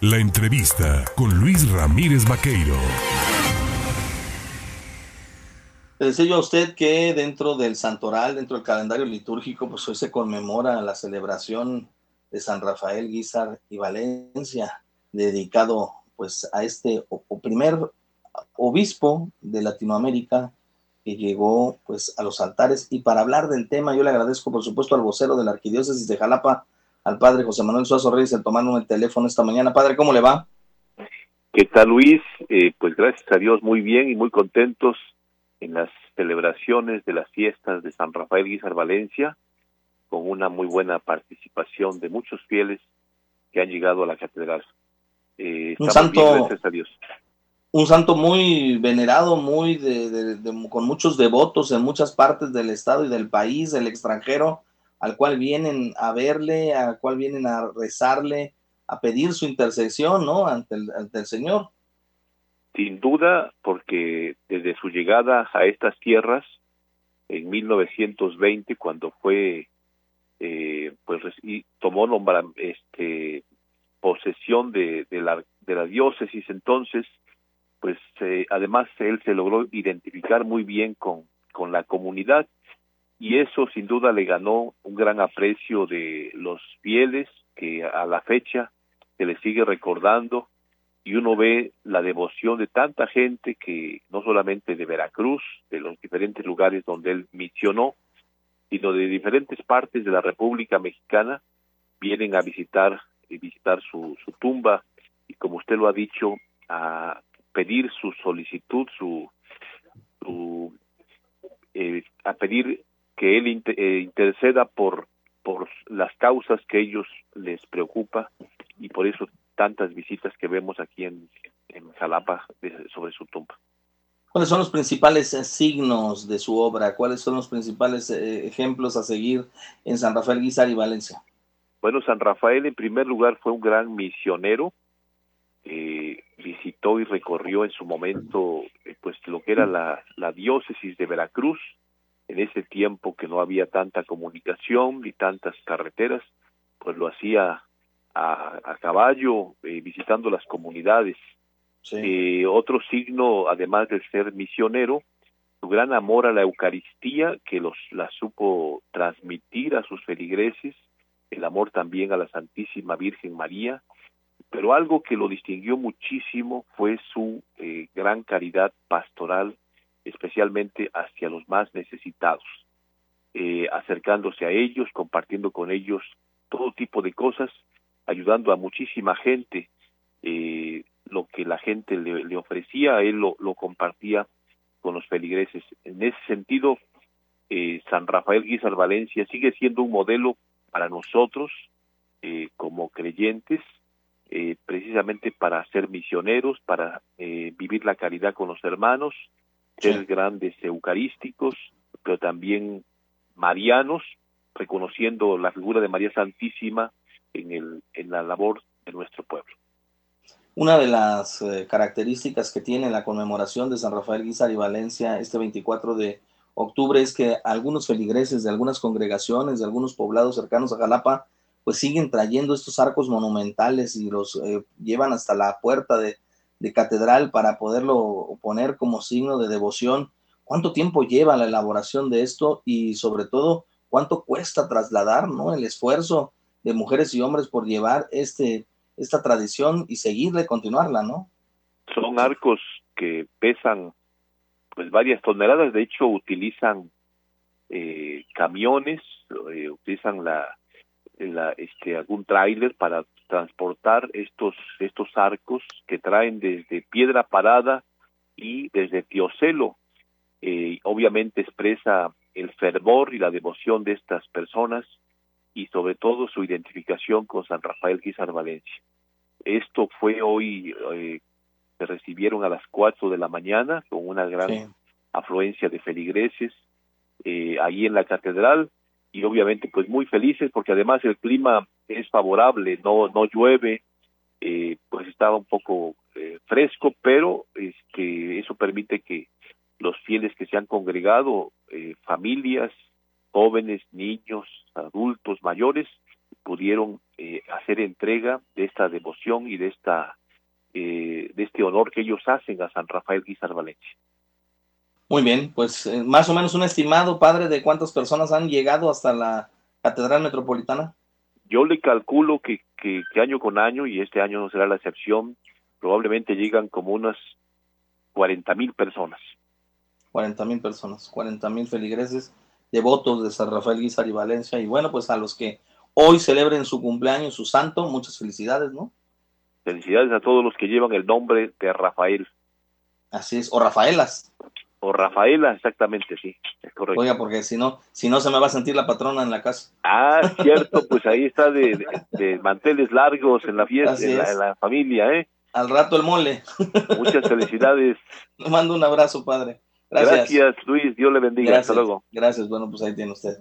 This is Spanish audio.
La entrevista con Luis Ramírez Vaqueiro. Le decía yo a usted que dentro del santoral, dentro del calendario litúrgico, pues hoy se conmemora la celebración de San Rafael Guizar y Valencia, dedicado pues a este primer obispo de Latinoamérica que llegó pues a los altares. Y para hablar del tema, yo le agradezco por supuesto al vocero de la Arquidiócesis de Jalapa, al padre José Manuel Suazo Reyes, el tomarnos el teléfono esta mañana. Padre, ¿cómo le va? ¿Qué tal, Luis? Eh, pues gracias a Dios, muy bien y muy contentos en las celebraciones de las fiestas de San Rafael Guizar Valencia, con una muy buena participación de muchos fieles que han llegado a la catedral. Eh, un santo, gracias a Dios. Un santo muy venerado, muy de, con muchos devotos en muchas partes del estado y del país, del extranjero, al cual vienen a verle, al cual vienen a rezarle, a pedir su intercesión, ¿no? Ante el, ante el Señor. Sin duda, porque desde su llegada a estas tierras en 1920, cuando fue, eh, pues, y tomó nombra, este, posesión de, la, de la diócesis, entonces, pues, eh, además él se logró identificar muy bien con, con la comunidad y eso sin duda le ganó un gran aprecio de los fieles que a la fecha se le sigue recordando y uno ve la devoción de tanta gente que no solamente de Veracruz, de los diferentes lugares donde él misionó, sino de diferentes partes de la República Mexicana vienen a visitar visitar su, su tumba y como usted lo ha dicho a pedir su solicitud su, su eh, a pedir que él eh, interceda por por las causas que ellos les preocupa y por eso tantas visitas que vemos aquí en, en Jalapa sobre su tumba. ¿Cuáles son los principales eh, signos de su obra? ¿Cuáles son los principales eh, ejemplos a seguir en San Rafael Guizar y Valencia? Bueno, San Rafael en primer lugar fue un gran misionero, eh, visitó y recorrió en su momento pues lo que era la, la diócesis de Veracruz, en ese tiempo que no había tanta comunicación ni tantas carreteras, pues lo hacía a, caballo, eh, visitando las comunidades. Eh, otro signo, además de ser misionero, su gran amor a la Eucaristía, que los la supo transmitir a sus feligreses, el amor también a la Santísima Virgen María, pero algo que lo distinguió muchísimo fue su eh, gran caridad pastoral, especialmente hacia los más necesitados, acercándose a ellos, compartiendo con ellos todo tipo de cosas ayudando a muchísima gente. Eh, lo que la gente le, ofrecía, él lo, compartía con los feligreses. En ese sentido, eh, San Rafael Guizar Valencia sigue siendo un modelo para nosotros eh, como creyentes, precisamente para ser misioneros, para vivir la caridad con los hermanos, ser grandes eucarísticos, pero también marianos, reconociendo la figura de María Santísima en, el, en la labor de nuestro pueblo. Una de las eh, características que tiene la conmemoración de San Rafael Guizar y Valencia este 24 de octubre es que algunos feligreses de algunas congregaciones, de algunos poblados cercanos a Jalapa, pues siguen trayendo estos arcos monumentales y los eh, llevan hasta la puerta de, de catedral para poderlo poner como signo de devoción. ¿Cuánto tiempo lleva la elaboración de esto y sobre todo cuánto cuesta trasladar, ¿no? El esfuerzo de mujeres y hombres por llevar este, esta tradición y seguirle, continuarla, ¿no? Son arcos que pesan pues varias toneladas, de hecho utilizan eh, camiones, eh, utilizan la, la, este, algún tráiler para transportar estos, estos arcos que traen desde Piedra Parada y desde Tiocelo. Eh, obviamente expresa el fervor y la devoción de estas personas y sobre todo su identificación con San Rafael Guizar Valencia. Esto fue hoy, eh, se recibieron a las 4 de la mañana con una gran afluencia de feligreses eh, ahí en la catedral y obviamente pues muy felices porque además el clima es favorable, no, no llueve, eh, pues estaba un poco eh, fresco, pero este, eso permite que los fieles que se han congregado, familias, jóvenes, niños, adultos, mayores, pudieron eh, hacer entrega de esta devoción y de esta eh, de este honor que ellos hacen a San Rafael Guizar Valencia. Muy bien, pues eh, más o menos un estimado, padre, de cuántas personas han llegado hasta la Catedral Metropolitana. Yo le calculo que, que, año con año, y este año no será la excepción, probablemente llegan como unas 40 mil personas. 40 mil personas, 40 mil feligreses, devotos de San Rafael Guizar y Valencia, y bueno, pues a los que hoy celebren su cumpleaños, su santo, muchas felicidades, ¿no? Felicidades a todos los que llevan el nombre de Rafael. Así es, o Rafaelas. O Rafaela, exactamente, sí, es correcto. Oiga, porque si no, si no se me va a sentir la patrona en la casa. Ah, cierto, pues ahí está de, manteles largos en la fiesta, en la, familia, ¿eh? Al rato el mole. Muchas felicidades. Le mando un abrazo, padre. Gracias. Gracias, Luis. Dios le bendiga. Hasta luego. Gracias. Bueno, pues ahí tiene usted.